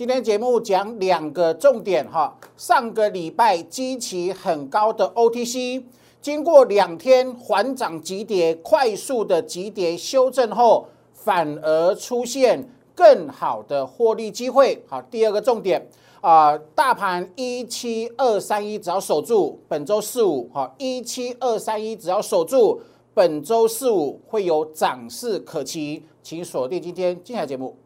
今天节目讲两个重点哈。上个礼拜基期很高的 OTC，经过两天缓涨急跌、快速的急跌修正后，反而出现更好的获利机会。好，第二个重点啊，大盘一七二三一只要守住，本周四五好，一七二三一只要守住，本周四五会有涨势可期，请锁定今天精彩节目。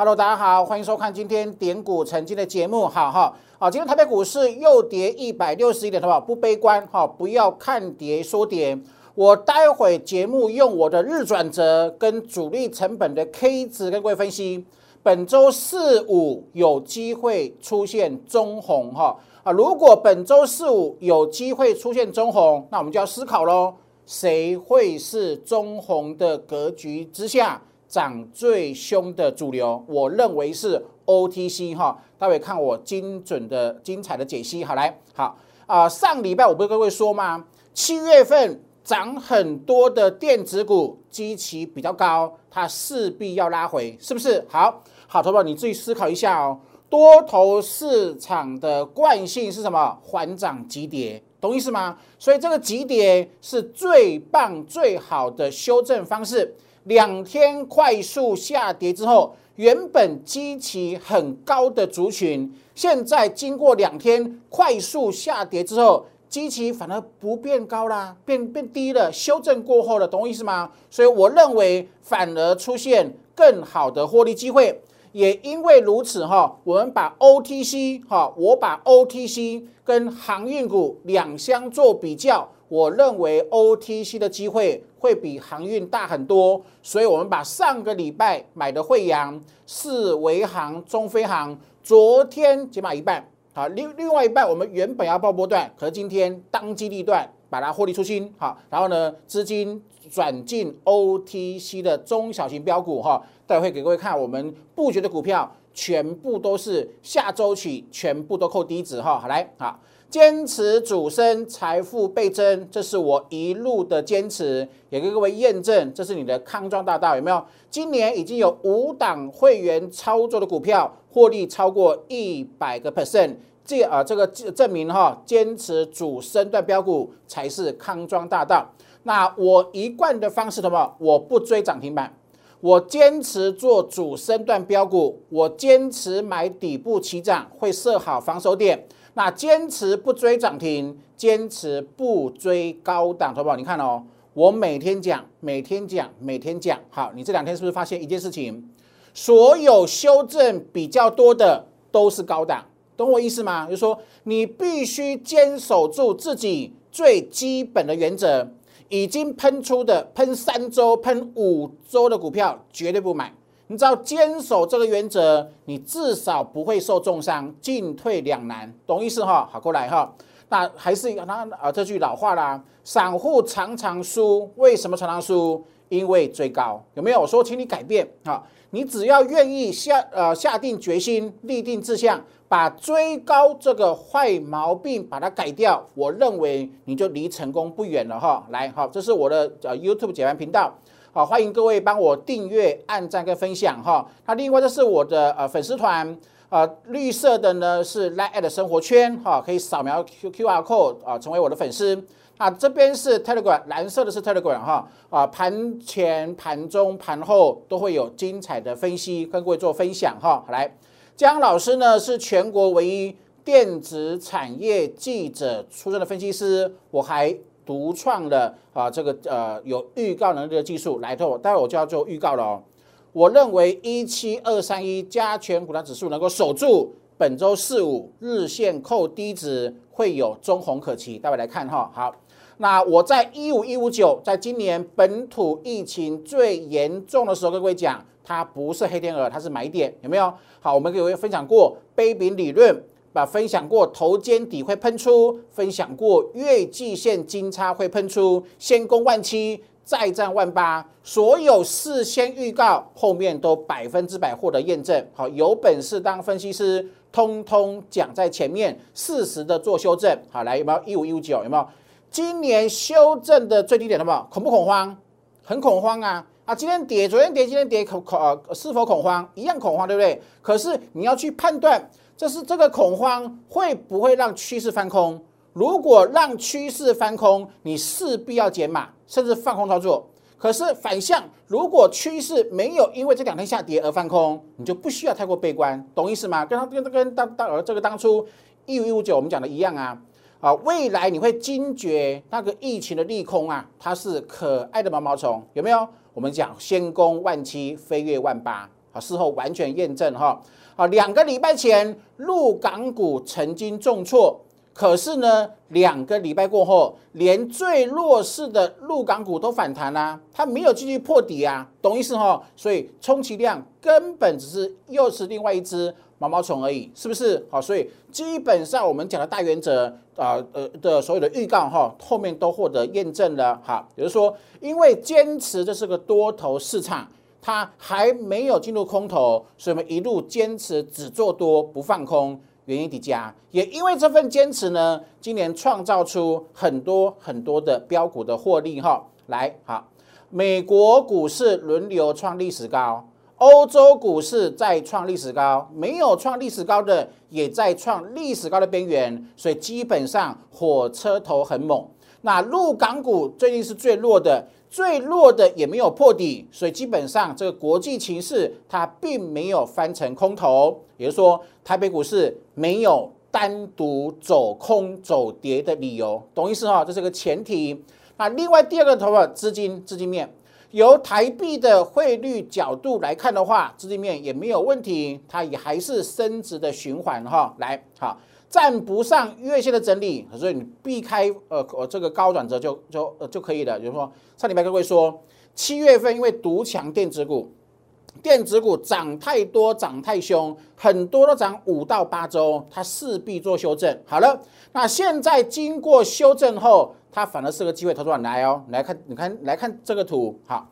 Hello，大家好，欢迎收看今天点股成金的节目，好哈，好，今天台北股市又跌一百六十一点，好不好？不悲观哈，不要看跌说跌。我待会节目用我的日转折跟主力成本的 K 值跟各位分析，本周四五有机会出现中红哈啊，如果本周四五有机会出现中红，那我们就要思考喽，谁会是中红的格局之下？涨最凶的主流，我认为是 OTC 哈，待会看我精准的、精彩的解析。好来，好啊，上礼拜我不是跟各位说吗？七月份涨很多的电子股，基期比较高，它势必要拉回，是不是？好好，投保你自己思考一下哦。多头市场的惯性是什么？缓涨急跌，懂意思吗？所以这个急跌是最棒、最好的修正方式。两天快速下跌之后，原本基期很高的族群，现在经过两天快速下跌之后，基期反而不变高啦，变变低了，修正过后了，懂我意思吗？所以我认为反而出现更好的获利机会。也因为如此哈，我们把 OTC 哈，我把 OTC 跟航运股两相做比较。我认为 OTC 的机会会比航运大很多，所以我们把上个礼拜买的惠阳、四维航、中飞航，昨天解码一半，好，另另外一半我们原本要报波段，可是今天当机立断把它获利出清，好，然后呢资金转进 OTC 的中小型标股，哈，待会给各位看我们布局的股票，全部都是下周起全部都扣低值，哈，好来，好。坚持主升，财富倍增，这是我一路的坚持，也跟各位验证，这是你的康庄大道，有没有？今年已经有五档会员操作的股票获利超过一百个 percent，这啊这个证明哈，坚持主升段标股才是康庄大道。那我一贯的方式什么？我不追涨停板，我坚持做主升段标股，我坚持买底部起涨，会设好防守点。那坚持不追涨停，坚持不追高档，好不好？你看哦，我每天讲，每天讲，每天讲。好，你这两天是不是发现一件事情？所有修正比较多的都是高档，懂我意思吗？就是说，你必须坚守住自己最基本的原则。已经喷出的，喷三周、喷五周的股票，绝对不买。你知道坚守这个原则，你至少不会受重伤，进退两难，懂意思哈？好，过来哈。那还是那啊，这句老话啦，散户常常输，为什么常常输？因为追高，有没有？我说，请你改变哈。你只要愿意下呃下定决心，立定志向，把追高这个坏毛病把它改掉，我认为你就离成功不远了哈。来，好，这是我的呃 YouTube 解盘频道。好，欢迎各位帮我订阅、按赞跟分享哈。那另外这是我的呃粉丝团，呃绿色的呢是 Line 生活圈哈，可以扫描 Q Q R code 啊，成为我的粉丝。那这边是 Telegram，蓝色的是 Telegram 哈啊，盘前、盘中、盘后都会有精彩的分析跟各位做分享哈。来，江老师呢是全国唯一电子产业记者出身的分析师，我还。独创的啊，这个呃有预告能力的技术来头，待会我就要做预告了哦。我认为一七二三一加权股价指数能够守住本周四五日线扣低值，会有中红可期。待会来看哈。好，那我在一五一五九，在今年本土疫情最严重的时候，跟各位讲，它不是黑天鹅，它是买点，有没有？好，我们各位分享过杯柄理论。把分享过头肩底会喷出，分享过月季线金叉会喷出，先攻万七，再战万八，所有事先预告，后面都百分之百获得验证。好，有本事当分析师，通通讲在前面，适时的做修正。好，来有没有一五一五九？有没有？今年修正的最低点，有没有？恐不恐慌？很恐慌啊！啊，今天跌，昨天跌，今天跌，恐恐，是否恐慌？一样恐慌，对不对？可是你要去判断，这是这个恐慌会不会让趋势翻空？如果让趋势翻空，你势必要减码，甚至放空操作。可是反向，如果趋势没有因为这两天下跌而翻空，你就不需要太过悲观，懂意思吗？跟跟跟当当呃这个当初一五一五九我们讲的一样啊。啊，未来你会惊觉那个疫情的利空啊，它是可爱的毛毛虫，有没有？我们讲先攻万七，飞跃万八，啊，事后完全验证哈。啊，两个礼拜前陆港股曾经重挫。可是呢，两个礼拜过后，连最弱势的陆港股都反弹啦，它没有继续破底啊，懂意思哈？所以充其量根本只是又是另外一只毛毛虫而已，是不是？好，所以基本上我们讲的大原则啊，呃的所有的预告哈，后面都获得验证了哈。也就是说，因为坚持这是个多头市场，它还没有进入空头，所以我们一路坚持只做多不放空。原因叠加，也因为这份坚持呢，今年创造出很多很多的标股的获利哈。来，好，美国股市轮流创历史高，欧洲股市再创历史高，没有创历史高的也在创历史高的边缘，所以基本上火车头很猛。那陆港股最近是最弱的。最弱的也没有破底，所以基本上这个国际情势它并没有翻成空头，也就是说台北股市没有单独走空走跌的理由，懂意思哈？这是个前提。那另外第二个头发资金资金面，由台币的汇率角度来看的话，资金面也没有问题，它也还是升值的循环哈。来，好。站不上月线的整理，所以你避开呃呃这个高转折就就呃就可以了。比如说上礼拜各位说，七月份因为独强电子股，电子股涨太多涨太凶，很多都涨五到八周，它势必做修正。好了，那现在经过修正后，它反而是个机会。投资者来哦，来看你看来看这个图，好，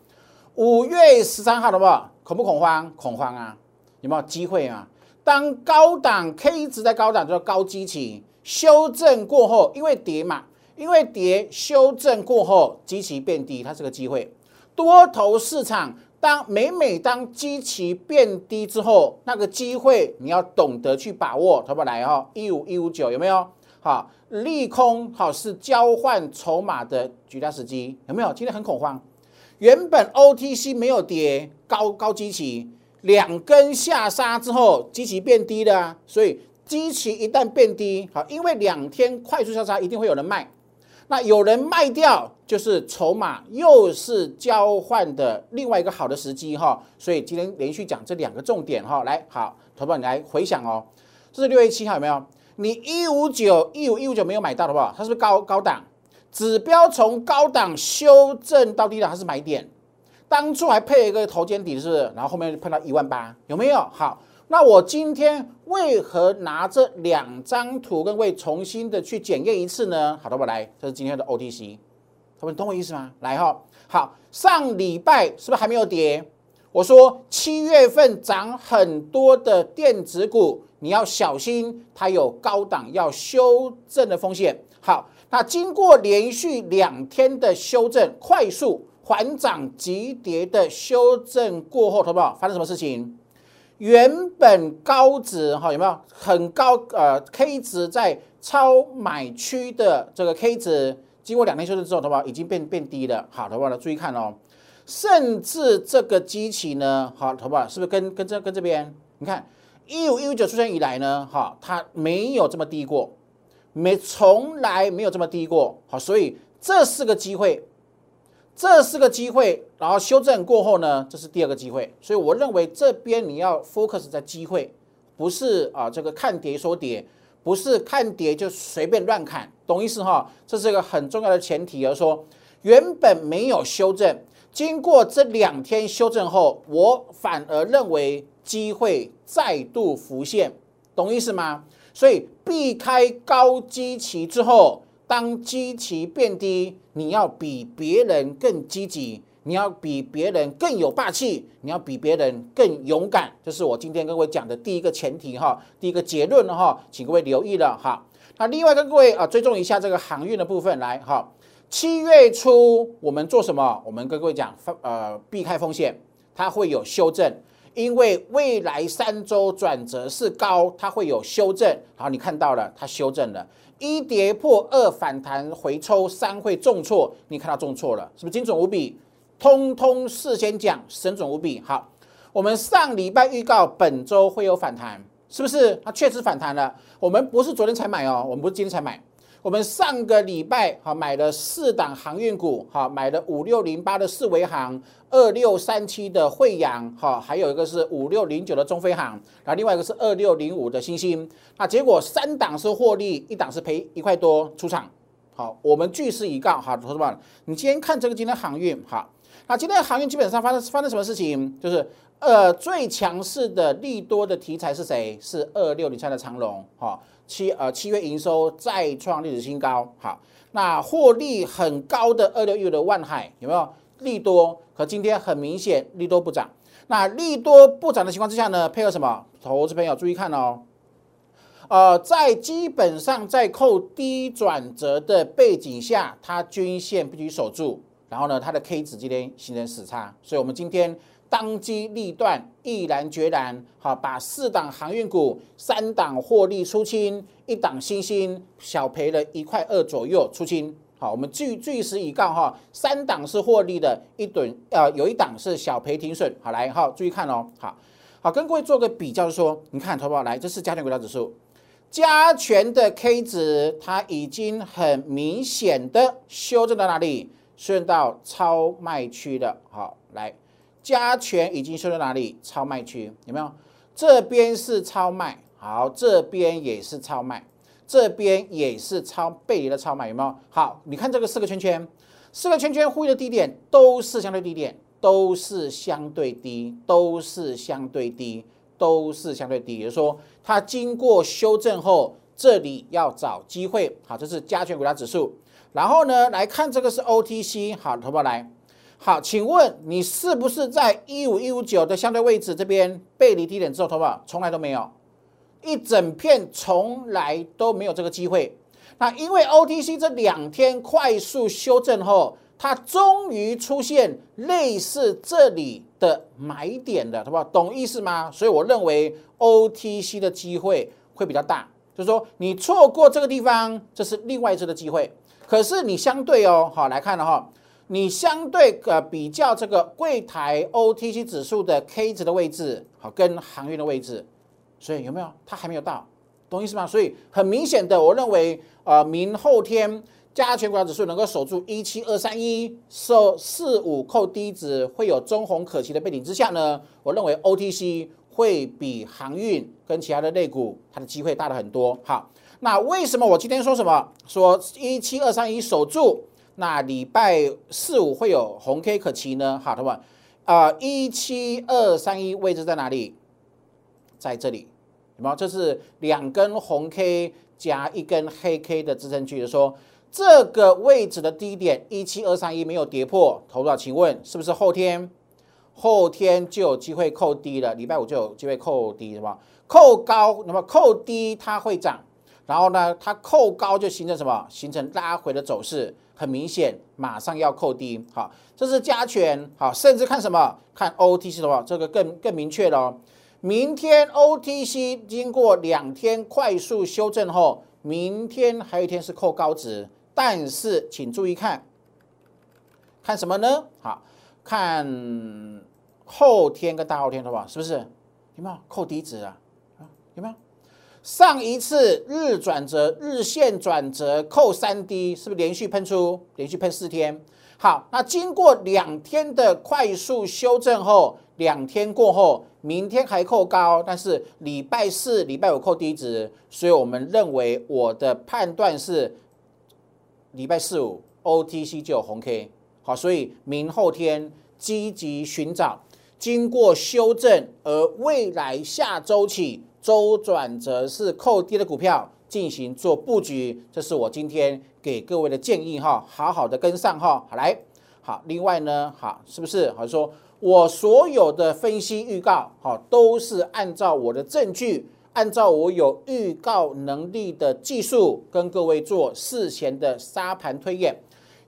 五月十三号的话，恐不恐慌？恐慌啊，有没有机会啊？当高档 K 值在高档，叫高基期修正过后，因为跌嘛，因为跌修正过后，基期变低，它是个机会。多头市场当每每当基期变低之后，那个机会你要懂得去把握，投不来哈？一五一五九有没有？好，利空好是交换筹码的绝佳时机，有没有？今天很恐慌，原本 OTC 没有跌，高高基期。两根下杀之后，基期变低了，所以基期一旦变低，好，因为两天快速下杀，一定会有人卖。那有人卖掉，就是筹码又是交换的另外一个好的时机哈。所以今天连续讲这两个重点哈，来好，投保你来回想哦，这是六月七号有没有？你一五九一五一五九没有买到的话，它是不是高高档？指标从高档修正到低档，它是买点。当初还配了一个头肩底，是不是？然后后面碰到一万八，有没有？好，那我今天为何拿这两张图跟位重新的去检验一次呢？好的，我来，这是今天的 OTC，他们懂我意思吗？来哈，好，上礼拜是不是还没有跌？我说七月份涨很多的电子股，你要小心，它有高档要修正的风险。好，那经过连续两天的修正，快速。缓涨急跌的修正过后，好不好？发生什么事情？原本高值哈有没有很高？呃，K 值在超买区的这个 K 值，经过两天修正之后，好不好？已经变变低了。好，好不好？注意看哦。甚至这个机器呢，好，好不好？是不是跟跟这跟这边？你看一五一五九出现以来呢，哈，它没有这么低过，没从来没有这么低过。好，所以这是个机会。这是个机会，然后修正过后呢，这是第二个机会，所以我认为这边你要 focus 在机会，不是啊这个看跌说跌，不是看跌就随便乱砍，懂意思哈？这是一个很重要的前提，而说原本没有修正，经过这两天修正后，我反而认为机会再度浮现，懂意思吗？所以避开高基期之后。当基期变低，你要比别人更积极，你要比别人更有霸气，你要比别人更勇敢。这是我今天跟各位讲的第一个前提哈，第一个结论哈，请各位留意了哈。那另外跟各位啊追踪一下这个航运的部分来哈。七月初我们做什么？我们跟各位讲，呃，避开风险，它会有修正。因为未来三周转折是高，它会有修正。好，你看到了，它修正了，一跌破二反弹回抽，三会重挫，你看到重挫了，是不是精准无比？通通事先讲，神准无比。好，我们上礼拜预告本周会有反弹，是不是？它确实反弹了。我们不是昨天才买哦，我们不是今天才买。我们上个礼拜哈买了四档航运股，哈买了五六零八的四维航，二六三七的惠阳，哈还有一个是五六零九的中飞航，然后另外一个是二六零五的星星。那结果三档是获利，一档是赔一块多出场。好，我们据实以告，好，同志们，你今天看这个今天航运，好，那今天航运基本上发生发生什么事情？就是呃最强势的利多的题材是谁？是二六零三的长龙，哈。七呃七月营收再创历史新高，好，那获利很高的二六一五的万海有没有利多？可今天很明显利多不涨，那利多不涨的情况之下呢，配合什么？投资朋友注意看哦，呃，在基本上在扣低转折的背景下，它均线必须守住，然后呢，它的 K 值今天形成死叉，所以我们今天。当机立断，毅然决然，好，把四档航运股、三档获利出清，一档新兴小赔了一块二左右出清。好，我们据据实以告哈，三档是获利的，一吨呃有一档是小赔停损。好，来哈，注意看哦，好好跟各位做个比较，说你看，投保来，这是加权股价指数，加权的 K 值它已经很明显的修正到哪里？修正到超卖区的。好，来。加权已经修到哪里？超卖区有没有？这边是超卖，好，这边也是超卖，这边也是超背离的超卖，有没有？好，你看这个四个圈圈，四个圈圈呼吁的低点都是相对低点，都是相对低，都是相对低，都是相对低。也就是说，它经过修正后，这里要找机会。好，这是加权股价指数。然后呢，来看这个是 OTC，好，投保来。好，请问你是不是在一五一五九的相对位置这边背离低点之后，投保从来都没有，一整片从来都没有这个机会。那因为 OTC 这两天快速修正后，它终于出现类似这里的买点的，好不好？懂意思吗？所以我认为 OTC 的机会会比较大，就是说你错过这个地方，这是另外一次的机会。可是你相对哦，好来看了哈。你相对呃比较这个柜台 OTC 指数的 K 值的位置，好跟航运的位置，所以有没有？它还没有到，懂意思吗？所以很明显的，我认为呃明后天加权股价指数能够守住一七二三一，受四五扣低值会有中红可期的背景之下呢，我认为 OTC 会比航运跟其他的类股它的机会大了很多。好，那为什么我今天说什么？说一七二三一守住？那礼拜四五会有红 K 可期呢？好，同学们，啊，一七二三一位置在哪里？在这里，有没有？这是两根红 K 加一根黑 K 的支撑区，说这个位置的低点一七二三一没有跌破，投资请问是不是后天？后天就有机会扣低了，礼拜五就有机会扣低，什么？扣高，那么扣低它会涨，然后呢，它扣高就形成什么？形成拉回的走势。很明显，马上要扣低，好，这是加权，好，甚至看什么？看 OTC 的话，这个更更明确了哦。明天 OTC 经过两天快速修正后，明天还有一天是扣高值，但是请注意看，看什么呢？好，看后天跟大后天的话，是不是有没有扣低值啊？啊，有没有？上一次日转折、日线转折扣三 D，是不是连续喷出？连续喷四天。好，那经过两天的快速修正后，两天过后，明天还扣高，但是礼拜四、礼拜五扣低值，所以我们认为我的判断是礼拜四五 OTC 就有红 K。好，所以明后天积极寻找经过修正而未来下周起。周转则是扣低的股票进行做布局，这是我今天给。各位的建议哈，好好的跟上哈。好来，好，另外呢，好，是不是？好说，我所有的分析预告，好，都是按照我的证据，按照我有预告能力的技术，跟各位做事前的沙盘推演，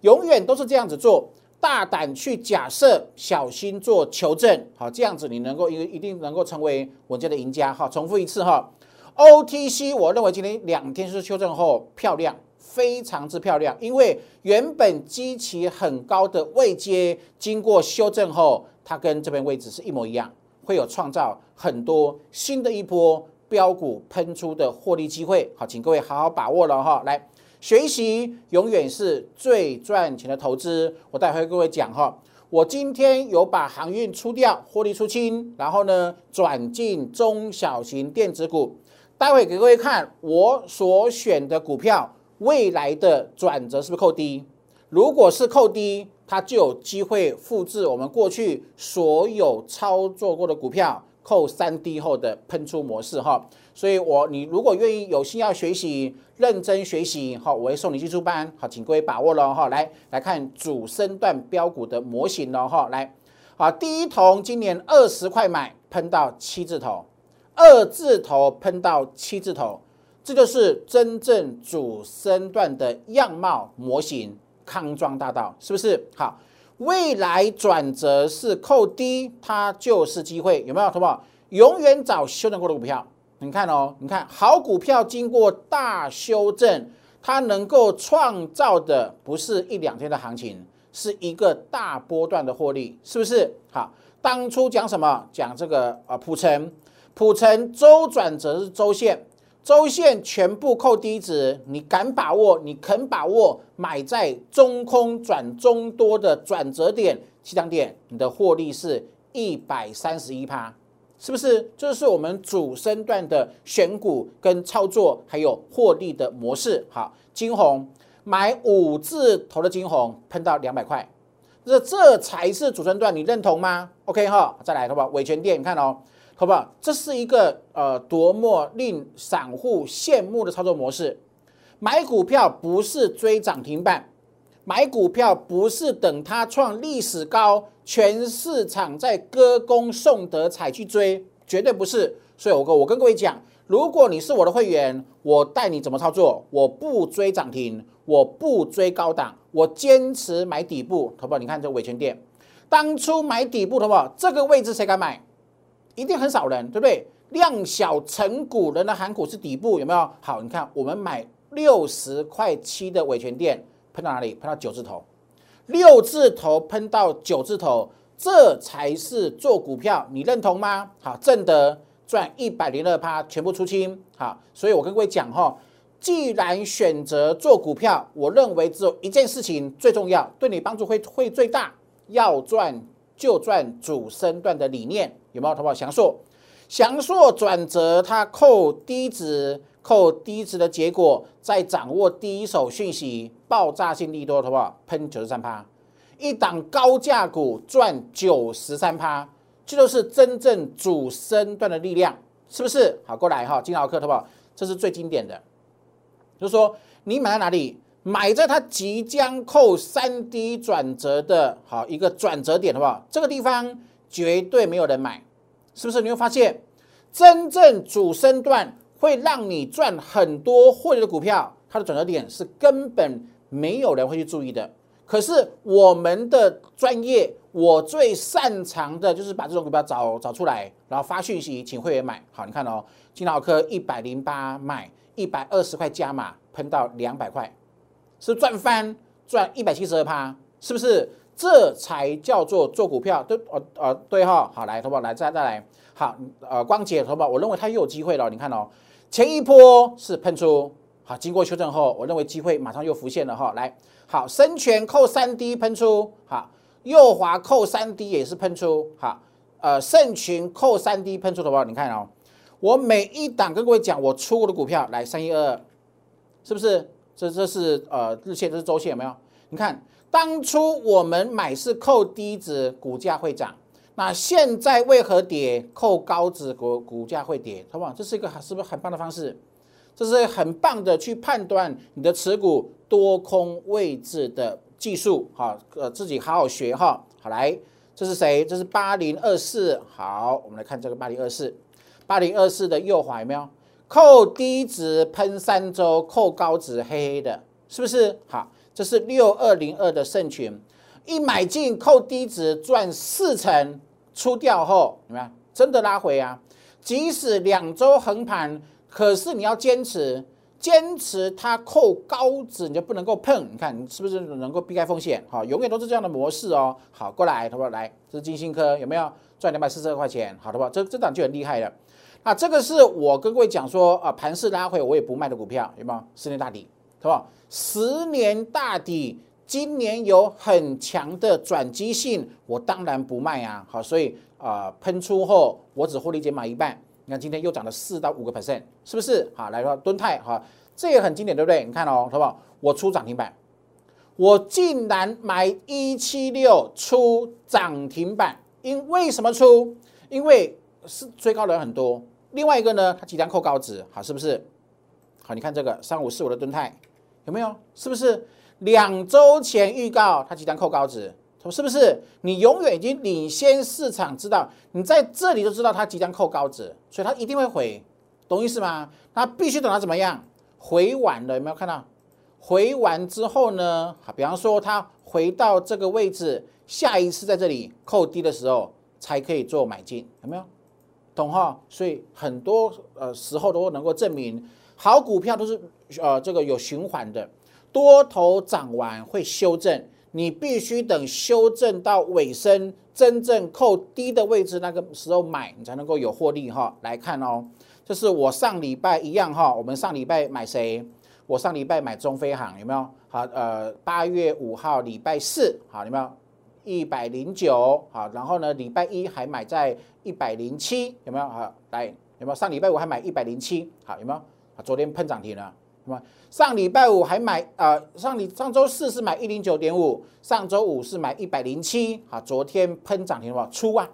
永远都是这样子做。大胆去假设，小心做求证，好，这样子你能够一一定能够成为稳健的赢家。好，重复一次哈，OTC，我认为今天两天是修正后漂亮，非常之漂亮，因为原本基期很高的位阶，经过修正后，它跟这边位置是一模一样，会有创造很多新的一波标股喷出的获利机会。好，请各位好好把握了哈，来。学习永远是最赚钱的投资。我待会各位讲哈，我今天有把航运出掉，获利出清，然后呢转进中小型电子股。待会给各位看我所选的股票未来的转折是不是扣低？如果是扣低，它就有机会复制我们过去所有操作过的股票。扣三低后的喷出模式哈，所以我你如果愿意有心要学习，认真学习好，我会送你技术班好，请各位把握了哈。来来看主升段标股的模型了哈，来好，第一桶今年二十块买喷到七字头，二字头喷到七字头，这就是真正主升段的样貌模型，康庄大道是不是好？未来转折是扣低，它就是机会，有没有？同不永远找修正过的股票。你看哦，你看好股票经过大修正，它能够创造的不是一两天的行情，是一个大波段的获利，是不是？好，当初讲什么？讲这个啊，普成，普成周转折是周线。周线全部扣低值，你敢把握？你肯把握？买在中空转中多的转折点，七张点，你的获利是一百三十一趴，是不是？这是我们主升段的选股跟操作，还有获利的模式。好，金红买五字头的金红喷到两百块，这这才是主升段，你认同吗？OK 哈，再来，好不好？伟权店，你看哦。好不好？这是一个呃多么令散户羡慕的操作模式。买股票不是追涨停板，买股票不是等它创历史高，全市场在歌功颂德才去追，绝对不是。所以我跟我跟各位讲，如果你是我的会员，我带你怎么操作？我不追涨停，我不追高档，我坚持买底部，好不好？你看这伟权店，当初买底部，好不好？这个位置谁敢买？一定很少人，对不对？量小成股人的韩股是底部，有没有？好，你看我们买六十块七的维权店，喷到哪里？喷到九字头，六字头喷到九字头，这才是做股票，你认同吗？好，正德赚一百零二趴，全部出清。好，所以我跟各位讲哈，既然选择做股票，我认为只有一件事情最重要，对你帮助会会最大，要赚。就赚主升段的理念有没有？好不好？翔硕，翔硕转折，它扣低值，扣低值的结果，在掌握第一手讯息，爆炸性利多，好不好？喷九十三趴，一档高价股赚九十三趴，这就是真正主升段的力量，是不是？好，过来哈，金豪克，好不好？这是最经典的，就是说你买在哪里？买在它即将扣三 D 转折的好一个转折点，好不好？这个地方绝对没有人买，是不是？你会发现，真正主升段会让你赚很多获利的股票，它的转折点是根本没有人会去注意的。可是我们的专业，我最擅长的就是把这种股票找找出来，然后发讯息，请会员买。好，你看哦，金老科一百零八买一百二十块加码，喷到两百块。是赚翻赚一百七十二趴，是不是？这才叫做做股票，对，呃呃，对哈，好来，投保来再再来，好，呃，光姐投保，我认为它又有机会了。你看哦，前一波是喷出，好，经过修正后，我认为机会马上又浮现了哈。来，好，深全扣三 D 喷出，好，右滑扣三 D 也是喷出，好，呃，盛群扣三 D 喷出的话，你看哦，我每一档跟各位讲，我出过的股票，来三一二，是不是？这这是呃日线，这是周线，有没有？你看当初我们买是扣低值，股价会涨。那现在为何跌？扣高值，股股价会跌，好不好？这是一个是不是很棒的方式？这是很棒的去判断你的持股多空位置的技术，哈，呃，自己好好学哈。好来，这是谁？这是八零二四。好，我们来看这个八零二四，八零二四的右滑有没有？扣低值喷三周，扣高值黑黑的，是不是？好，这是六二零二的圣群，一买进扣低值赚四成，出掉后怎么样？真的拉回啊！即使两周横盘。可是你要坚持，坚持它扣高值，你就不能够碰。你看你是不是能够避开风险？好，永远都是这样的模式哦。好，过来，好不好？来，这是金星科，有没有赚两百四十二块钱？好的不好？这这档就很厉害了。那这个是我跟各位讲说啊，盘势拉回我也不卖的股票，有没有？十年大底，是吧？十年大底，今年有很强的转机性，我当然不卖啊。好，所以啊，喷出后我只获利减码一半。你看今天又涨了四到五个 percent，是不是？好，来说敦泰哈，这也很经典，对不对？你看哦，好不好？我出涨停板，我竟然买一七六出涨停板，因为什么出？因为是追高的人很多。另外一个呢，它即将扣高值，好，是不是？好，你看这个三五四五的敦泰有没有？是不是两周前预告它即将扣高值？是不是？你永远已经领先市场，知道你在这里就知道它即将扣高值，所以它一定会回，懂意思吗？它必须等它怎么样回完了，有没有看到？回完之后呢？好，比方说它回到这个位置，下一次在这里扣低的时候才可以做买进，有没有？懂哈？所以很多呃时候都能够证明，好股票都是呃这个有循环的，多头涨完会修正。你必须等修正到尾声，真正扣低的位置那个时候买，你才能够有获利哈。来看哦，这是我上礼拜一样哈。我们上礼拜买谁？我上礼拜买中飞航有没有？好，呃，八月五号礼拜四，好，有没有？一百零九，好，然后呢，礼拜一还买在一百零七，有没有？好，来有没有？上礼拜五还买一百零七，好，有没有？啊，昨天喷涨停了。上礼拜五还买啊，上礼上周四是买一零九点五，上周五是买一百零七，好，昨天喷涨停了，出啊，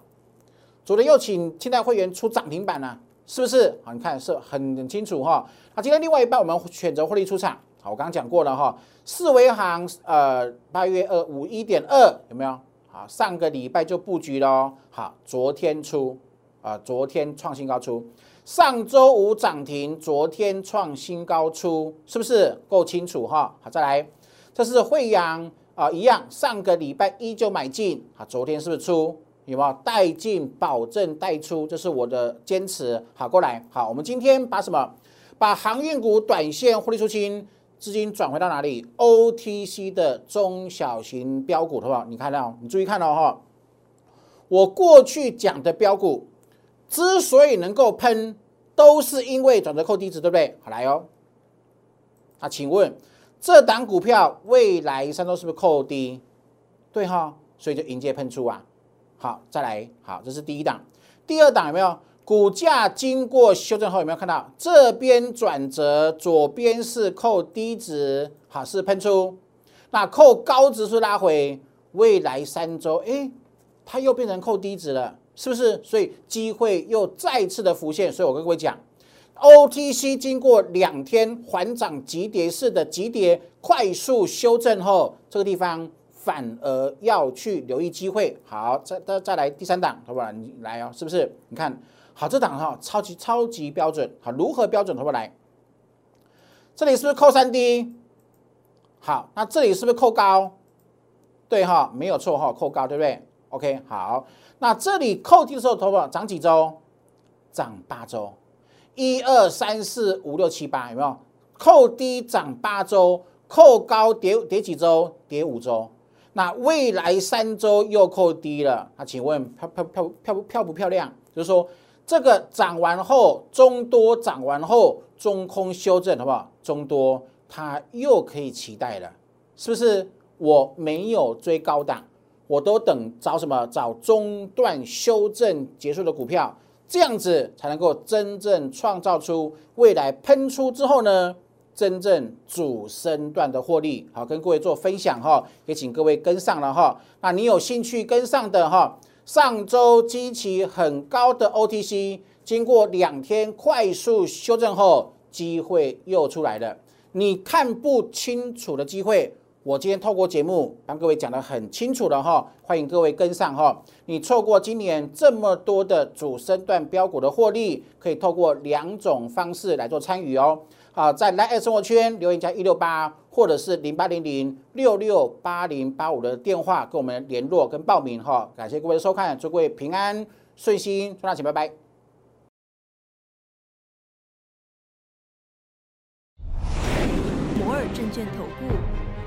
昨天又请清代会员出涨停板了，是不是？好，你看是很很清楚哈。那今天另外一半我们选择获利出场，好，我刚刚讲过了哈。四维行呃八月二五一点二有没有？好，上个礼拜就布局了，好，昨天出啊，昨天创新高出。上周五涨停，昨天创新高出，是不是够清楚哈？好，再来，这是惠阳啊，一样，上个礼拜一就买进，啊，昨天是不是出？有没有带进保证带出？这是我的坚持。好，过来，好，我们今天把什么？把航运股短线获利出清，资金转回到哪里？OTC 的中小型标股，好不好？你看到？你注意看到哈？我过去讲的标股。之所以能够喷，都是因为转折扣低值，对不对？好来哦，啊，请问这档股票未来三周是不是扣低？对哈，所以就迎接喷出啊。好，再来，好，这是第一档，第二档有没有？股价经过修正后有没有看到这边转折，左边是扣低值，好是喷出，那扣高值是拉回，未来三周，哎，它又变成扣低值了。是不是？所以机会又再次的浮现。所以我跟各位讲，OTC 经过两天缓涨急跌式的急跌快速修正后，这个地方反而要去留意机会。好，再再再来第三档，好不好？你来哦，是不是？你看好这档哈，超级超级标准。好，如何标准？好不好？来，这里是不是扣三 D？好，那这里是不是扣高？对哈，没有错哈，扣高对不对？OK，好。那这里扣低的时候，投保涨几周？涨八周，一二三四五六七八，有没有？扣低涨八周，扣高跌跌几周？跌五周。那未来三周又扣低了，那请问漂漂漂漂漂不漂亮？就是说这个涨完后，中多涨完后，中空修正，好不好？中多它又可以期待了，是不是？我没有追高档。我都等找什么？找中段修正结束的股票，这样子才能够真正创造出未来喷出之后呢，真正主升段的获利。好，跟各位做分享哈，也请各位跟上了哈。那你有兴趣跟上的哈，上周激起很高的 OTC，经过两天快速修正后，机会又出来了。你看不清楚的机会，我今天透过节目帮各位讲得很清楚了哈，欢迎各位跟上哈。你错过今年这么多的主升段标股的获利，可以透过两种方式来做参与哦。好，在来爱生活圈留言加一六八，或者是零八零零六六八零八五的电话跟我们联络跟报名哈。感谢各位的收看，祝各位平安顺心，赚大钱，拜拜。摩尔证券投顾